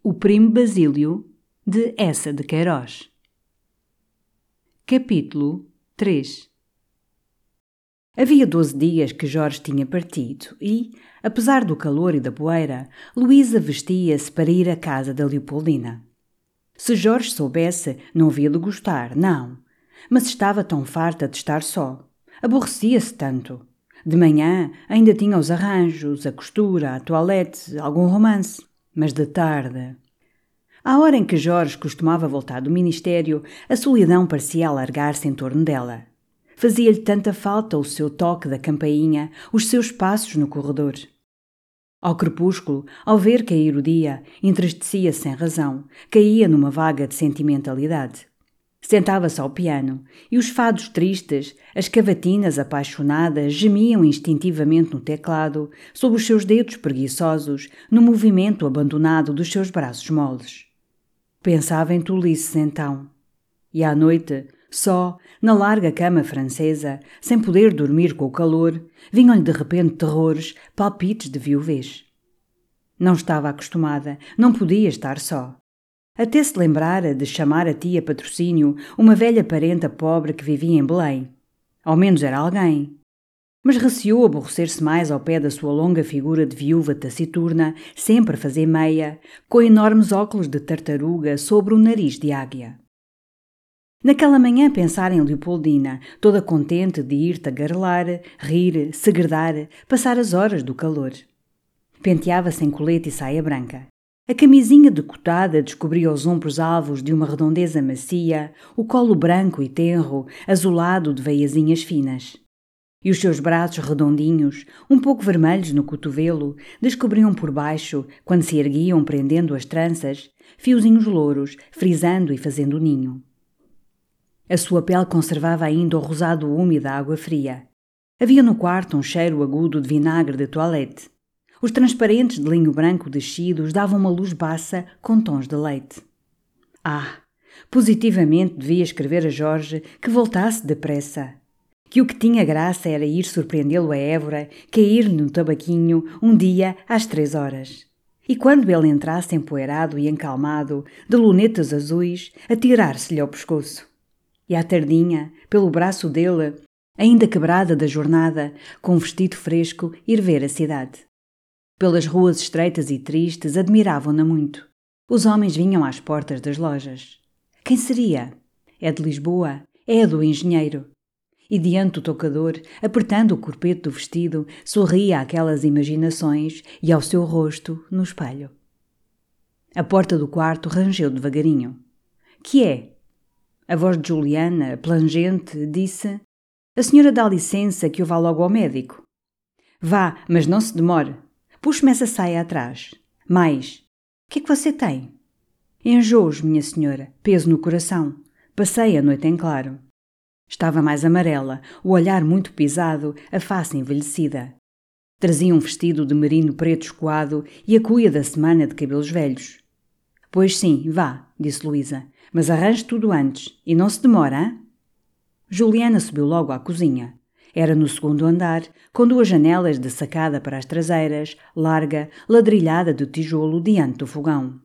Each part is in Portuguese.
O Primo Basílio, de Essa de Queiroz. Capítulo 3 Havia doze dias que Jorge tinha partido e, apesar do calor e da poeira, Luísa vestia-se para ir à casa da Leopoldina. Se Jorge soubesse, não havia de gostar, não. Mas estava tão farta de estar só. Aborrecia-se tanto. De manhã ainda tinha os arranjos, a costura, a toilette, algum romance. Mas de tarde. À hora em que Jorge costumava voltar do ministério, a solidão parecia alargar-se em torno dela. Fazia-lhe tanta falta o seu toque da campainha, os seus passos no corredor. Ao crepúsculo, ao ver cair o dia, entristecia -se sem razão, caía numa vaga de sentimentalidade. Sentava-se ao piano e os fados tristes, as cavatinas apaixonadas gemiam instintivamente no teclado, sob os seus dedos preguiçosos, no movimento abandonado dos seus braços moles. Pensava em tolices então. E à noite, só, na larga cama francesa, sem poder dormir com o calor, vinham-lhe de repente terrores, palpites de viuvez. Não estava acostumada, não podia estar só. Até se lembrara de chamar a tia patrocínio uma velha parenta pobre que vivia em Belém. Ao menos era alguém. Mas receou aborrecer-se mais ao pé da sua longa figura de viúva taciturna, sempre a fazer meia, com enormes óculos de tartaruga sobre o nariz de águia. Naquela manhã pensar em Leopoldina, toda contente de ir tagarelar, rir, segredar, passar as horas do calor. Penteava-se em colete e saia branca. A camisinha decotada descobria os ombros alvos de uma redondeza macia, o colo branco e tenro, azulado de veiazinhas finas. E os seus braços redondinhos, um pouco vermelhos no cotovelo, descobriam por baixo, quando se erguiam prendendo as tranças, fiozinhos louros, frisando e fazendo ninho. A sua pele conservava ainda o rosado úmido da água fria. Havia no quarto um cheiro agudo de vinagre de toilette. Os transparentes de linho branco descidos davam uma luz baça com tons de leite. Ah, positivamente devia escrever a Jorge que voltasse depressa. Que o que tinha graça era ir surpreendê-lo a Évora, cair-lhe no tabaquinho, um dia às três horas. E quando ele entrasse empoeirado e encalmado, de lunetas azuis, atirar-se-lhe ao pescoço. E à tardinha, pelo braço dele, ainda quebrada da jornada, com um vestido fresco, ir ver a cidade. Pelas ruas estreitas e tristes admiravam-na muito. Os homens vinham às portas das lojas. Quem seria? É de Lisboa? É do engenheiro. E diante do tocador, apertando o corpete do vestido, sorria àquelas imaginações e ao seu rosto no espelho. A porta do quarto rangeu devagarinho. Que é? A voz de Juliana, plangente, disse: A senhora dá licença que eu vá logo ao médico. Vá, mas não se demore. Puxe-me essa saia atrás. Mais. O que é que você tem? Enjoos, minha senhora, peso no coração. Passei a noite em claro. Estava mais amarela, o olhar muito pisado, a face envelhecida. Trazia um vestido de merino preto escoado e a cuia da semana de cabelos velhos. Pois sim, vá, disse Luísa, mas arranje tudo antes e não se demora, hein? Juliana subiu logo à cozinha. Era no segundo andar, com duas janelas de sacada para as traseiras, larga, ladrilhada de tijolo diante do fogão.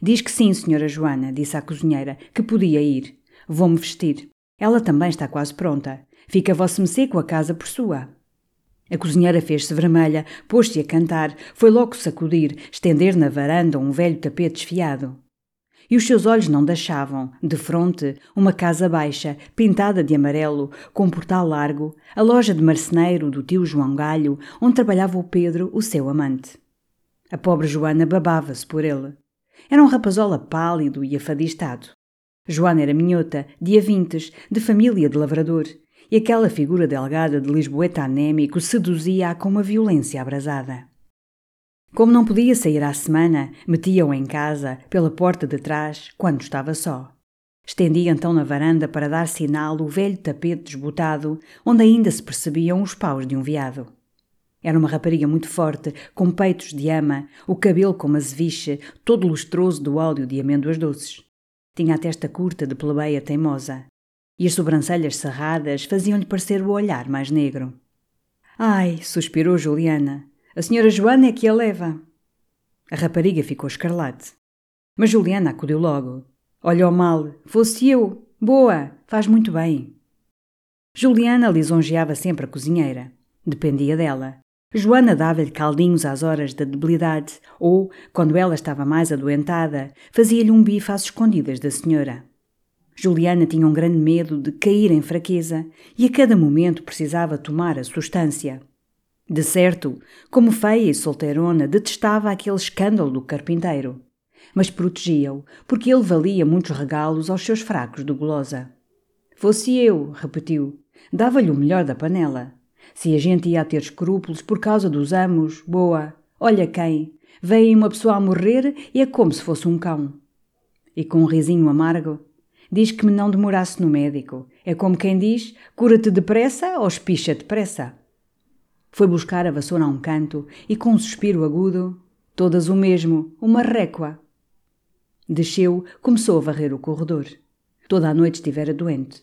Diz que sim, senhora Joana, disse a cozinheira, que podia ir. Vou-me vestir. Ela também está quase pronta. Fica vosso mecê com a casa por sua. A cozinheira fez-se vermelha, pôs-se a cantar, foi logo sacudir, estender na varanda um velho tapete esfiado e os seus olhos não deixavam, de fronte, uma casa baixa, pintada de amarelo, com um portal largo, a loja de marceneiro do tio João Galho, onde trabalhava o Pedro, o seu amante. A pobre Joana babava-se por ele. Era um rapazola pálido e afadistado. Joana era minhota, dia vintes, de família de lavrador, e aquela figura delgada de lisboeta anémico seduzia-a com uma violência abrasada. Como não podia sair à semana, metia-o em casa, pela porta de trás, quando estava só. Estendia então na varanda para dar sinal o velho tapete desbotado, onde ainda se percebiam os paus de um veado. Era uma rapariga muito forte, com peitos de ama, o cabelo como azeviche, todo lustroso do óleo de amêndoas doces. Tinha a testa curta de plebeia teimosa. E as sobrancelhas cerradas faziam-lhe parecer o olhar mais negro. Ai, suspirou Juliana, a senhora Joana é que a leva. A rapariga ficou escarlate. Mas Juliana acudiu logo. Olhou mal. Fosse eu. Boa. Faz muito bem. Juliana lisonjeava sempre a cozinheira. Dependia dela. Joana dava-lhe caldinhos às horas da debilidade ou, quando ela estava mais adoentada, fazia-lhe um bife às escondidas da senhora. Juliana tinha um grande medo de cair em fraqueza e a cada momento precisava tomar a substância. De certo, como feia e solteirona, detestava aquele escândalo do carpinteiro. Mas protegia-o, porque ele valia muitos regalos aos seus fracos de gulosa. Fosse eu, repetiu, dava-lhe o melhor da panela. Se a gente ia ter escrúpulos por causa dos amos, boa, olha quem, vem uma pessoa a morrer e é como se fosse um cão. E com um risinho amargo, diz que me não demorasse no médico. É como quem diz, cura-te depressa ou espicha depressa. Foi buscar a vassoura a um canto e com um suspiro agudo, todas o mesmo, uma récua. Desceu, começou a varrer o corredor. Toda a noite estivera doente.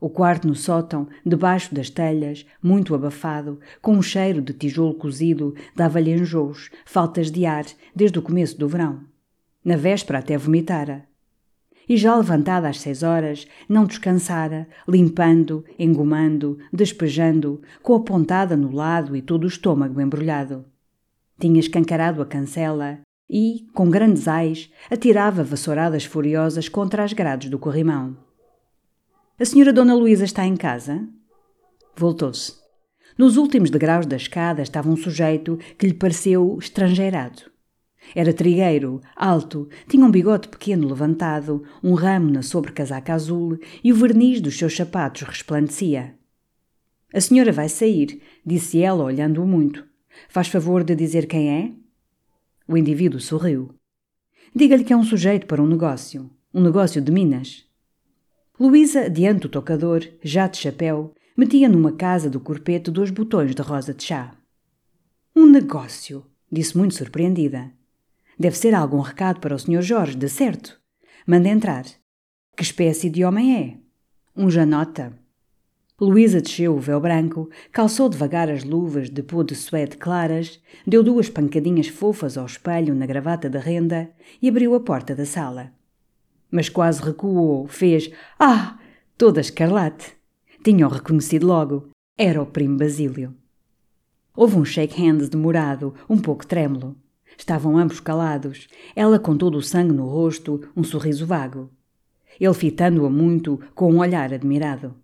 O quarto no sótão, debaixo das telhas, muito abafado, com um cheiro de tijolo cozido, dava-lhe enjoos, faltas de ar, desde o começo do verão. Na véspera até vomitara. E já levantada às seis horas, não descansara, limpando, engomando, despejando, com a pontada no lado e todo o estômago embrulhado. Tinha escancarado a cancela e, com grandes ais, atirava vassouradas furiosas contra as grades do corrimão. A senhora Dona Luísa está em casa? Voltou-se. Nos últimos degraus da escada estava um sujeito que lhe pareceu estrangeirado. Era trigueiro, alto, tinha um bigode pequeno levantado, um ramo na sobrecasaca azul e o verniz dos seus sapatos resplandecia. A senhora vai sair, disse ela, olhando-o muito. Faz favor de dizer quem é? O indivíduo sorriu. Diga-lhe que é um sujeito para um negócio. Um negócio de Minas. Luísa, diante do tocador, já de chapéu, metia numa casa do corpete dois botões de rosa de chá. Um negócio, disse muito surpreendida. Deve ser algum recado para o Sr. Jorge, de certo. Manda entrar. Que espécie de homem é? Um janota. Luísa desceu o véu branco, calçou devagar as luvas de pô de suede claras, deu duas pancadinhas fofas ao espelho na gravata da renda e abriu a porta da sala mas quase recuou, fez Ah! toda escarlate. Tinham reconhecido logo. Era o primo Basílio. Houve um shake hands demorado, um pouco trêmulo. Estavam ambos calados, ela com todo o sangue no rosto, um sorriso vago. Ele fitando-a muito, com um olhar admirado.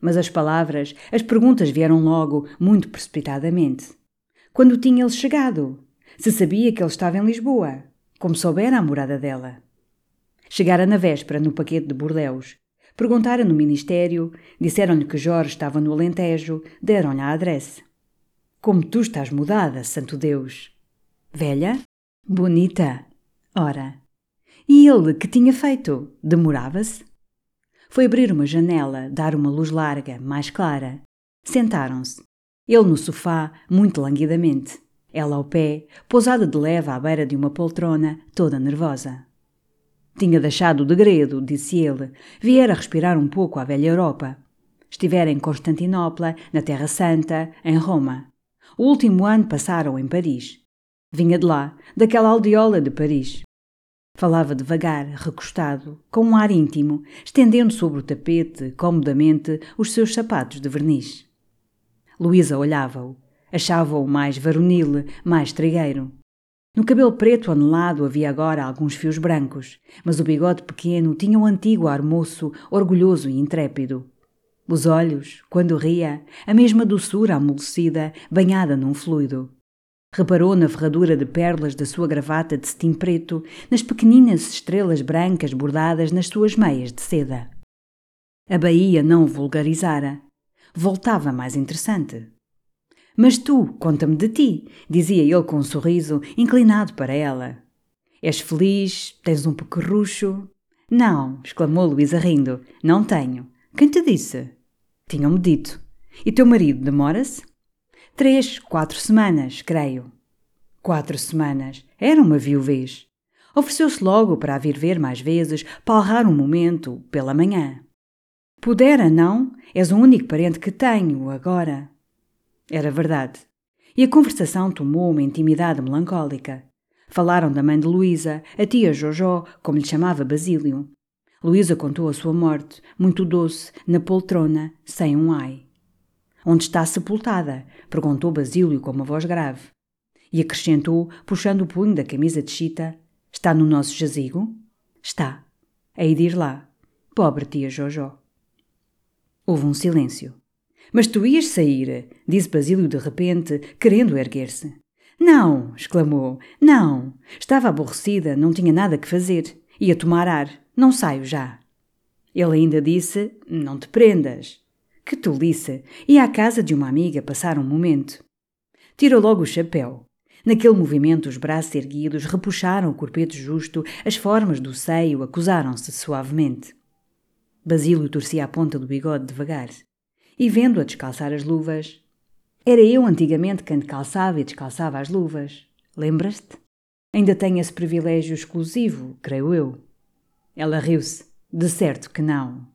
Mas as palavras, as perguntas vieram logo, muito precipitadamente. Quando tinha ele chegado? Se sabia que ele estava em Lisboa? Como soubera a morada dela? Chegara na véspera no paquete de Bordeus. Perguntara no ministério, disseram-lhe que Jorge estava no Alentejo, deram-lhe a adresse. Como tu estás mudada, santo Deus! Velha? Bonita? Ora. E ele que tinha feito? Demorava-se? Foi abrir uma janela, dar uma luz larga, mais clara. Sentaram-se. Ele no sofá, muito languidamente. Ela ao pé, pousada de leve à beira de uma poltrona, toda nervosa. Tinha deixado o degredo, disse ele. Viera respirar um pouco à velha Europa. Estivera em Constantinopla, na Terra Santa, em Roma. O último ano passaram em Paris. Vinha de lá, daquela aldeola de Paris. Falava devagar, recostado, com um ar íntimo, estendendo sobre o tapete, comodamente, os seus sapatos de verniz. Luísa olhava-o. Achava-o mais varonil, mais trigueiro. No cabelo preto anelado havia agora alguns fios brancos, mas o bigode pequeno tinha um antigo ar moço, orgulhoso e intrépido. Os olhos, quando ria, a mesma doçura amolecida, banhada num fluido. Reparou na ferradura de perlas da sua gravata de cetim preto, nas pequeninas estrelas brancas bordadas nas suas meias de seda. A Bahia não vulgarizara. Voltava mais interessante. Mas tu, conta-me de ti, dizia ele com um sorriso, inclinado para ela. És feliz? Tens um pequerrucho? Não, exclamou Luísa rindo. Não tenho. Quem te disse? Tinham-me dito. E teu marido demora-se? Três, quatro semanas, creio. Quatro semanas. Era uma viuvez. Ofereceu-se logo para a vir ver mais vezes, palrar um momento, pela manhã. Pudera, não? És o único parente que tenho, agora. Era verdade. E a conversação tomou uma intimidade melancólica. Falaram da mãe de Luísa, a tia Jojó, como lhe chamava Basílio. Luísa contou a sua morte, muito doce, na poltrona, sem um ai. Onde está sepultada? perguntou Basílio com uma voz grave. E acrescentou, puxando o punho da camisa de chita: Está no nosso jazigo? Está. Hei de ir lá. Pobre tia Jojó. Houve um silêncio. Mas tu ias sair, disse Basílio de repente, querendo erguer-se. Não, exclamou. Não. Estava aborrecida, não tinha nada que fazer. Ia tomar ar. Não saio já. Ele ainda disse: Não te prendas. Que tolice! Ia à casa de uma amiga passar um momento. Tirou logo o chapéu. Naquele movimento, os braços erguidos repuxaram o corpete justo, as formas do seio acusaram-se suavemente. Basílio torcia a ponta do bigode devagar. E vendo-a descalçar as luvas. Era eu antigamente quem calçava e descalçava as luvas. Lembras-te? Ainda tenho esse privilégio exclusivo, creio eu. Ela riu-se. De certo que não.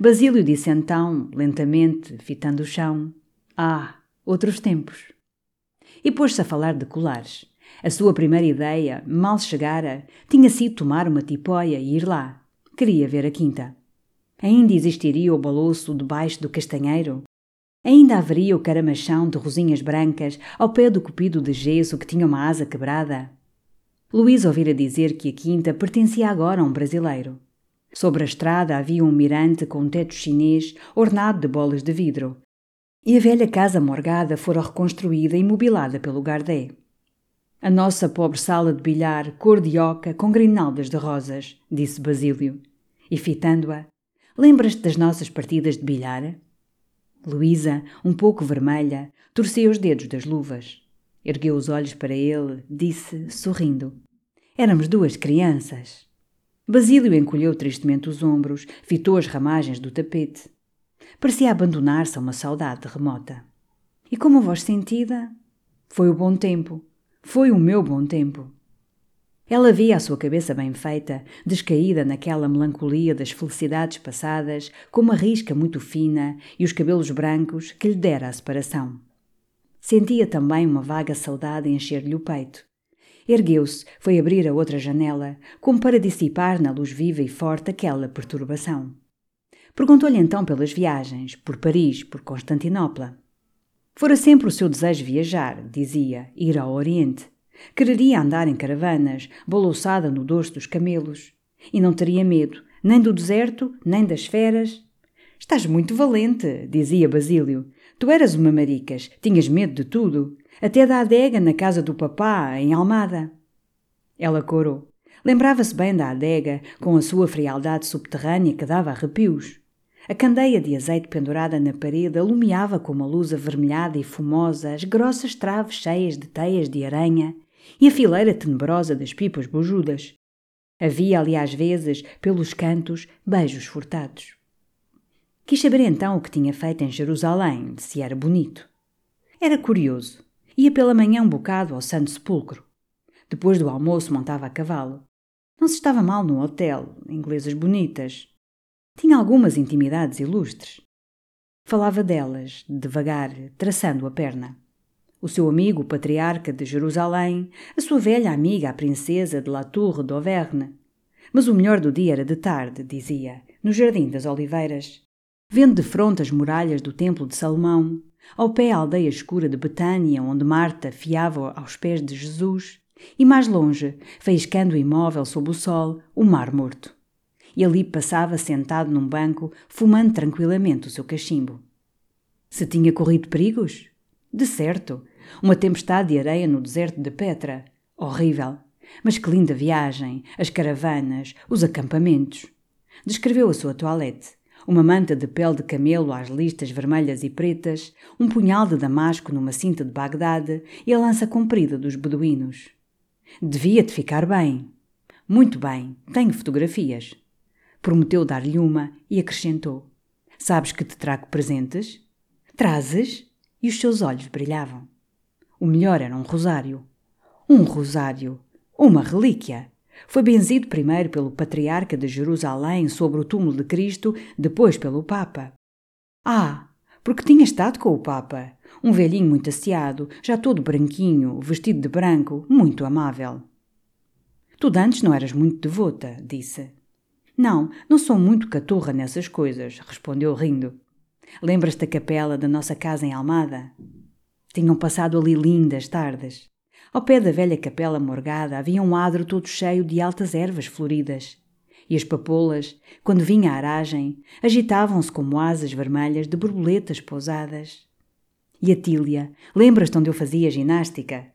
Basílio disse então, lentamente, fitando o chão: Ah, outros tempos. E pôs-se a falar de colares. A sua primeira ideia, mal chegara, tinha sido tomar uma tipóia e ir lá. Queria ver a quinta. Ainda existiria o baloço debaixo do castanheiro? Ainda haveria o caramachão de rosinhas brancas ao pé do cupido de gesso que tinha uma asa quebrada? Luís ouvira dizer que a quinta pertencia agora a um brasileiro. Sobre a estrada havia um mirante com teto chinês ornado de bolas de vidro. E a velha casa morgada fora reconstruída e mobilada pelo Gardé. A nossa pobre sala de bilhar, cor de oca, com grinaldas de rosas, disse Basílio. E fitando-a, lembras-te das nossas partidas de bilhar? Luísa, um pouco vermelha, torcia os dedos das luvas. Ergueu os olhos para ele, disse, sorrindo: Éramos duas crianças. Basílio encolheu tristemente os ombros, fitou as ramagens do tapete. Parecia abandonar-se a uma saudade remota. E como voz sentida? Foi o bom tempo. Foi o meu bom tempo. Ela via a sua cabeça bem feita, descaída naquela melancolia das felicidades passadas, com uma risca muito fina e os cabelos brancos que lhe dera a separação. Sentia também uma vaga saudade encher-lhe o peito. Ergueu-se, foi abrir a outra janela, como para dissipar na luz viva e forte aquela perturbação. Perguntou-lhe então pelas viagens, por Paris, por Constantinopla. Fora sempre o seu desejo viajar, dizia, ir ao Oriente. Quereria andar em caravanas, boloçada no dorso dos camelos. E não teria medo, nem do deserto, nem das feras. Estás muito valente, dizia Basílio. Tu eras uma maricas, tinhas medo de tudo até da adega na casa do papá, em Almada. Ela corou. Lembrava-se bem da adega, com a sua frialdade subterrânea que dava arrepios. A candeia de azeite pendurada na parede alumiava com uma luz avermelhada e fumosa as grossas traves cheias de teias de aranha e a fileira tenebrosa das pipas bojudas. Havia ali às vezes, pelos cantos, beijos furtados. Quis saber então o que tinha feito em Jerusalém, se era bonito. Era curioso. Ia pela manhã um bocado ao Santo Sepulcro. Depois do almoço montava a cavalo. Não se estava mal no hotel, inglesas bonitas. Tinha algumas intimidades ilustres. Falava delas, devagar, traçando a perna. O seu amigo, o patriarca de Jerusalém, a sua velha amiga, a princesa de La Tour d'Auvergne. Mas o melhor do dia era de tarde, dizia, no Jardim das Oliveiras. Vendo de fronte as muralhas do Templo de Salomão, ao pé a aldeia escura de Betânia, onde Marta fiava aos pés de Jesus, e mais longe, faiscando imóvel sob o sol, o mar morto. E ali passava sentado num banco, fumando tranquilamente o seu cachimbo. Se tinha corrido perigos? De certo. Uma tempestade de areia no deserto de Petra. Horrível. Mas que linda viagem, as caravanas, os acampamentos. Descreveu a sua toilette uma manta de pele de camelo às listas vermelhas e pretas, um punhal de damasco numa cinta de Bagdade e a lança comprida dos beduínos. Devia-te ficar bem. Muito bem, tenho fotografias. Prometeu dar-lhe uma e acrescentou: Sabes que te trago presentes? Trazes? E os seus olhos brilhavam. O melhor era um rosário. Um rosário! Uma relíquia! Foi benzido primeiro pelo patriarca de Jerusalém sobre o túmulo de Cristo, depois pelo Papa. Ah, Porque tinha estado com o Papa, um velhinho muito asseado, já todo branquinho, vestido de branco, muito amável. Tu antes não eras muito devota, disse. Não, não sou muito catorra nessas coisas, respondeu rindo. Lembras-te da capela da nossa casa em Almada? Tinham passado ali lindas tardes. Ao pé da velha capela morgada havia um adro todo cheio de altas ervas floridas. E as papoulas, quando vinha a aragem, agitavam-se como asas vermelhas de borboletas pousadas. E a Tília, lembras-te onde eu fazia ginástica?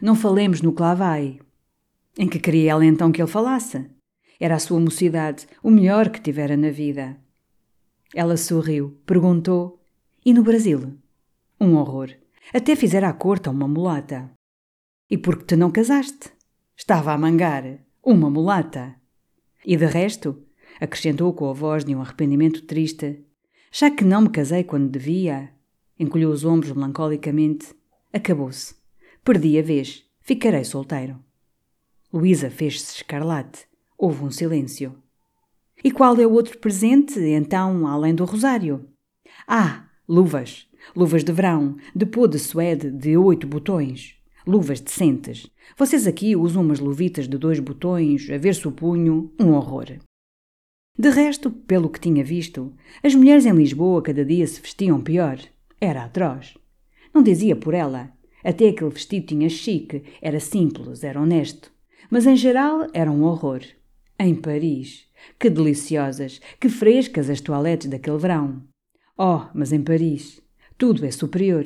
Não falemos no clavai. Em que queria ela então que ele falasse? Era a sua mocidade, o melhor que tivera na vida. Ela sorriu, perguntou: E no Brasil? Um horror. Até fizera a corte a uma mulata. E por que te não casaste? Estava a mangar. Uma mulata. E de resto, acrescentou com a voz de um arrependimento triste, já que não me casei quando devia, encolheu os ombros melancolicamente, acabou-se. Perdi a vez. Ficarei solteiro. Luísa fez-se escarlate. Houve um silêncio. E qual é o outro presente, então, além do rosário? Ah, luvas. Luvas de verão, de pô de suede de oito botões. Luvas decentes. Vocês aqui usam umas luvitas de dois botões, a ver-se o punho, um horror. De resto, pelo que tinha visto, as mulheres em Lisboa cada dia se vestiam pior. Era atroz. Não dizia por ela. Até aquele vestido tinha chique, era simples, era honesto. Mas em geral era um horror. Em Paris. Que deliciosas, que frescas as toaletes daquele verão. Oh, mas em Paris. Tudo é superior.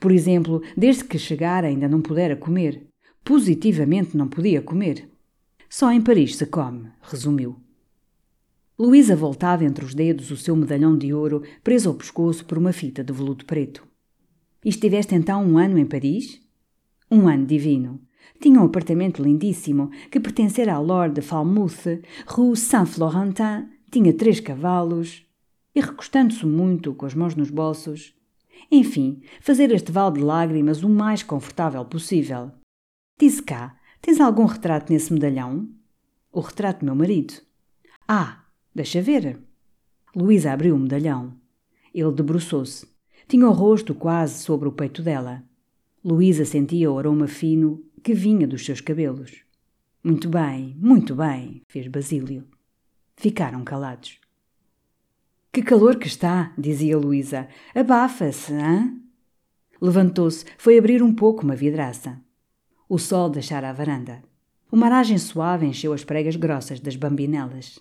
Por exemplo, desde que chegara ainda não pudera comer. Positivamente não podia comer. Só em Paris se come, resumiu. Luísa voltava entre os dedos o seu medalhão de ouro preso ao pescoço por uma fita de veludo preto. Estiveste então um ano em Paris? Um ano divino. Tinha um apartamento lindíssimo que pertencera à Lord de Falmouth, Rue Saint-Florentin, tinha três cavalos. E recostando-se muito, com as mãos nos bolsos, enfim, fazer este val de lágrimas o mais confortável possível. Disse cá: Tens algum retrato nesse medalhão? O retrato do meu marido. Ah, deixa ver. Luísa abriu o medalhão. Ele debruçou-se. Tinha o rosto quase sobre o peito dela. Luísa sentia o aroma fino que vinha dos seus cabelos. Muito bem, muito bem, fez Basílio. Ficaram calados. Que calor que está, dizia Luísa. Abafa-se, hã? Levantou-se, foi abrir um pouco uma vidraça. O sol deixara a varanda. Uma aragem suave encheu as pregas grossas das bambinelas.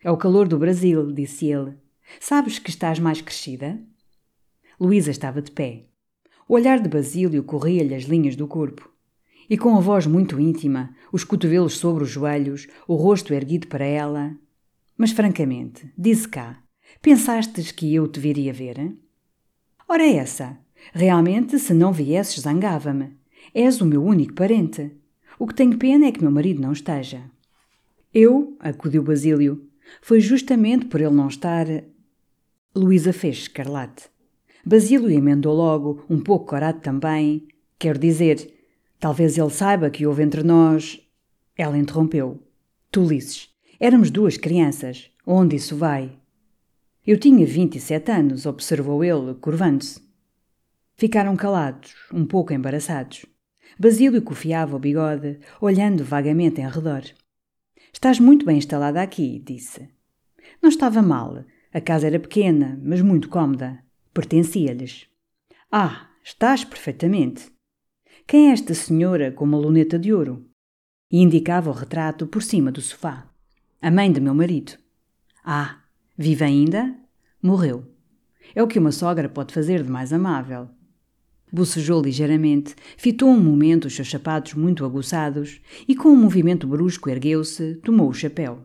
É o calor do Brasil, disse ele. Sabes que estás mais crescida? Luísa estava de pé. O olhar de Basílio corria-lhe as linhas do corpo. E com a voz muito íntima, os cotovelos sobre os joelhos, o rosto erguido para ela. Mas francamente, disse cá, Pensastes que eu te viria ver? Ora, essa. Realmente, se não viesses, zangava-me. És o meu único parente. O que tenho pena é que meu marido não esteja. Eu, acudiu Basílio, foi justamente por ele não estar. Luísa fez escarlate. Basílio emendou logo, um pouco corado também. Quero dizer, talvez ele saiba que houve entre nós. Ela interrompeu. Tolices. Éramos duas crianças. Onde isso vai? Eu tinha vinte e sete anos, observou ele, curvando-se. Ficaram calados, um pouco embaraçados. Basílio cofiava o bigode, olhando vagamente em redor. Estás muito bem instalada aqui, disse. Não estava mal. A casa era pequena, mas muito cômoda. Pertencia-lhes. Ah, estás perfeitamente. Quem é esta senhora com uma luneta de ouro? E indicava o retrato por cima do sofá. A mãe de meu marido. Ah, Vive ainda? Morreu. É o que uma sogra pode fazer de mais amável. Bocejou ligeiramente, fitou um momento os seus sapatos muito aguçados e, com um movimento brusco, ergueu-se, tomou o chapéu.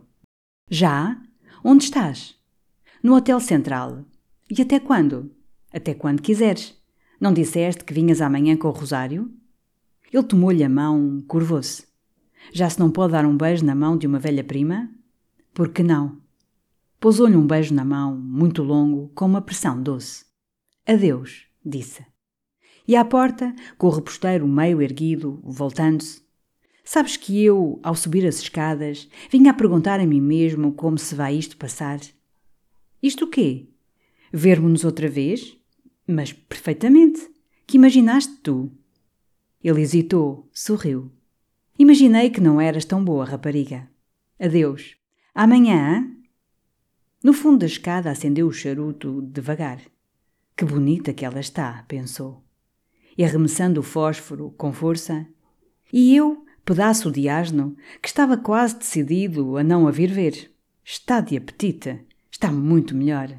Já? Onde estás? No Hotel Central. E até quando? Até quando quiseres. Não disseste que vinhas amanhã com o Rosário? Ele tomou-lhe a mão, curvou-se. Já se não pode dar um beijo na mão de uma velha prima? Por que não? Pousou-lhe um beijo na mão, muito longo, com uma pressão doce. Adeus, disse. E à porta, com o reposteiro meio erguido, voltando-se. Sabes que eu, ao subir as escadas, vinha a perguntar a mim mesmo como se vai isto passar? Isto o quê? Ver-mo-nos outra vez? Mas perfeitamente. Que imaginaste tu? Ele hesitou, sorriu. Imaginei que não eras tão boa rapariga. Adeus. Amanhã? No fundo da escada acendeu o charuto devagar. Que bonita que ela está, pensou. E arremessando o fósforo com força. E eu, pedaço de asno, que estava quase decidido a não a vir ver. Está de apetite. Está muito melhor.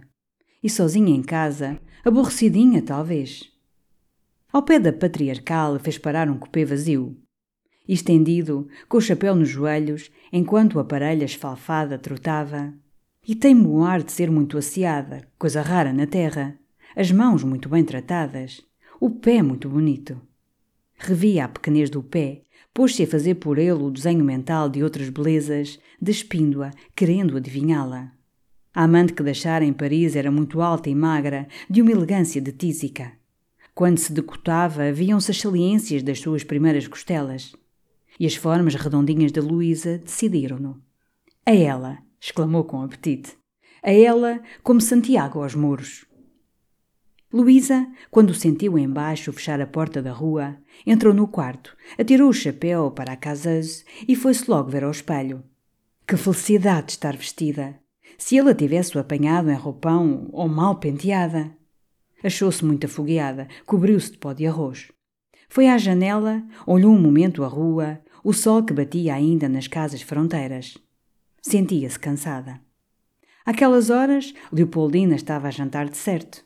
E sozinha em casa, aborrecidinha talvez. Ao pé da patriarcal fez parar um cupê vazio. Estendido, com o chapéu nos joelhos, enquanto a parelha esfalfada trotava. E tem o ar de ser muito asseada, coisa rara na terra. As mãos muito bem tratadas. O pé muito bonito. Revia a pequenez do pé, pôs-se a fazer por ele o desenho mental de outras belezas, despindo-a, querendo adivinhá-la. A amante que deixara em Paris era muito alta e magra, de uma elegância de tísica. Quando se decotava, viam-se as saliências das suas primeiras costelas. E as formas redondinhas da Luísa decidiram-no. A ela, exclamou com apetite. A ela, como Santiago aos muros. Luísa, quando sentiu embaixo fechar a porta da rua, entrou no quarto, atirou o chapéu para a caseuse e foi-se logo ver ao espelho. Que felicidade de estar vestida! se ele a tivesse apanhado em roupão ou mal penteada. Achou-se muito afogueada, cobriu-se de pó de arroz. Foi à janela, olhou um momento a rua, o sol que batia ainda nas casas fronteiras. Sentia-se cansada. Aquelas horas, Leopoldina estava a jantar de certo.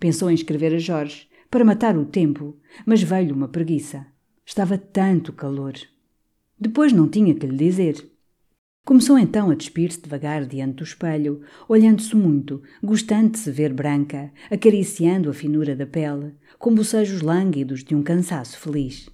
Pensou em escrever a Jorge, para matar o tempo, mas veio-lhe uma preguiça. Estava tanto calor. Depois não tinha que lhe dizer. Começou então a despir-se devagar diante do espelho, olhando-se muito, gostando de se ver branca, acariciando a finura da pele, com bocejos lânguidos de um cansaço feliz.